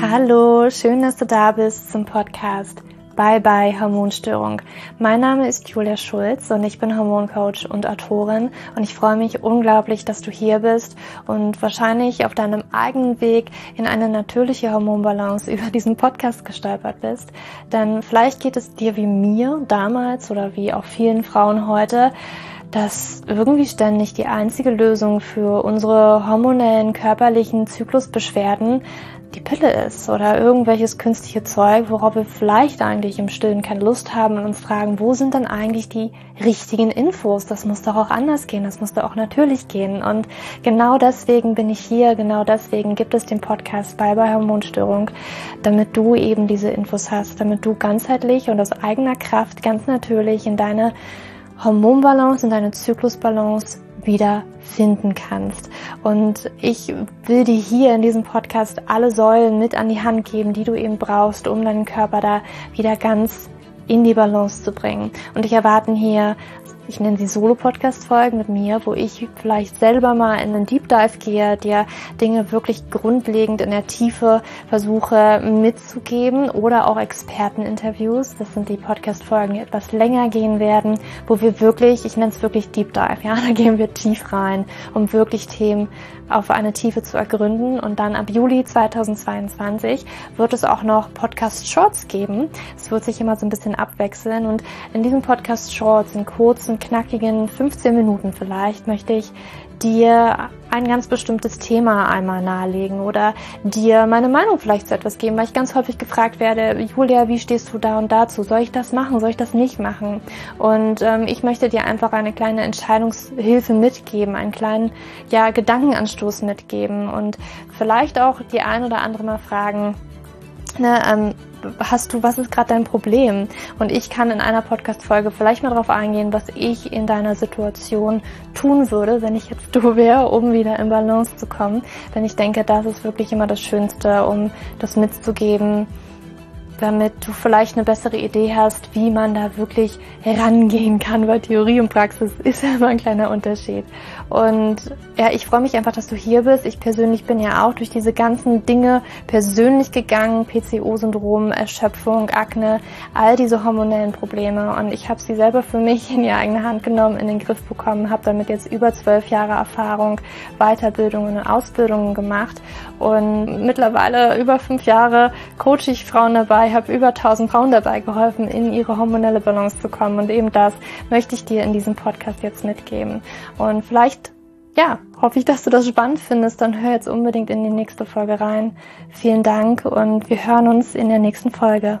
Hallo, schön, dass du da bist zum Podcast Bye Bye Hormonstörung. Mein Name ist Julia Schulz und ich bin Hormoncoach und Autorin und ich freue mich unglaublich, dass du hier bist und wahrscheinlich auf deinem eigenen Weg in eine natürliche Hormonbalance über diesen Podcast gestolpert bist. Denn vielleicht geht es dir wie mir damals oder wie auch vielen Frauen heute, dass irgendwie ständig die einzige Lösung für unsere hormonellen körperlichen Zyklusbeschwerden die Pille ist oder irgendwelches künstliche Zeug, worauf wir vielleicht eigentlich im Stillen keine Lust haben und uns fragen, wo sind denn eigentlich die richtigen Infos? Das muss doch auch anders gehen, das muss doch auch natürlich gehen. Und genau deswegen bin ich hier, genau deswegen gibt es den Podcast Bye Bye Hormonstörung, damit du eben diese Infos hast, damit du ganzheitlich und aus eigener Kraft ganz natürlich in deine Hormonbalance, in deine Zyklusbalance wieder finden kannst. Und ich will dir hier in diesem Podcast alle Säulen mit an die Hand geben, die du eben brauchst, um deinen Körper da wieder ganz in die Balance zu bringen. Und ich erwarte hier ich nenne sie Solo-Podcast-Folgen mit mir, wo ich vielleicht selber mal in einen Deep Dive gehe, dir Dinge wirklich grundlegend in der Tiefe versuche mitzugeben oder auch Experteninterviews. Das sind die Podcast-Folgen, die etwas länger gehen werden, wo wir wirklich, ich nenne es wirklich Deep Dive, ja, da gehen wir tief rein, um wirklich Themen auf eine Tiefe zu ergründen. Und dann ab Juli 2022 wird es auch noch Podcast Shorts geben. Es wird sich immer so ein bisschen abwechseln. Und in diesen Podcast Shorts, in kurzen, knackigen 15 Minuten vielleicht, möchte ich dir ein ganz bestimmtes Thema einmal nahelegen oder dir meine Meinung vielleicht zu etwas geben, weil ich ganz häufig gefragt werde, Julia, wie stehst du da und dazu? Soll ich das machen? Soll ich das nicht machen? Und ähm, ich möchte dir einfach eine kleine Entscheidungshilfe mitgeben, einen kleinen ja, Gedankenanstoß mitgeben und vielleicht auch die ein oder andere mal fragen, ne, ähm, hast du, was ist gerade dein Problem? Und ich kann in einer Podcast-Folge vielleicht mal darauf eingehen, was ich in deiner Situation tun würde, wenn ich jetzt du wäre, um wieder in Balance zu kommen. Denn ich denke, das ist wirklich immer das Schönste, um das mitzugeben, damit du vielleicht eine bessere Idee hast, wie man da wirklich herangehen kann, weil Theorie und Praxis ist ja immer ein kleiner Unterschied. Und ja, ich freue mich einfach, dass du hier bist. Ich persönlich bin ja auch durch diese ganzen Dinge persönlich gegangen, PCO-Syndrom, Erschöpfung, Akne, all diese hormonellen Probleme. Und ich habe sie selber für mich in die eigene Hand genommen, in den Griff bekommen, habe damit jetzt über zwölf Jahre Erfahrung, Weiterbildungen und Ausbildungen gemacht. Und mittlerweile über fünf Jahre coache ich Frauen dabei, dabei, habe über 1000 Frauen dabei geholfen, in ihre hormonelle Balance zu kommen. Und eben das möchte ich dir in diesem Podcast jetzt mitgeben. Und vielleicht, ja, hoffe ich, dass du das spannend findest. Dann hör jetzt unbedingt in die nächste Folge rein. Vielen Dank und wir hören uns in der nächsten Folge.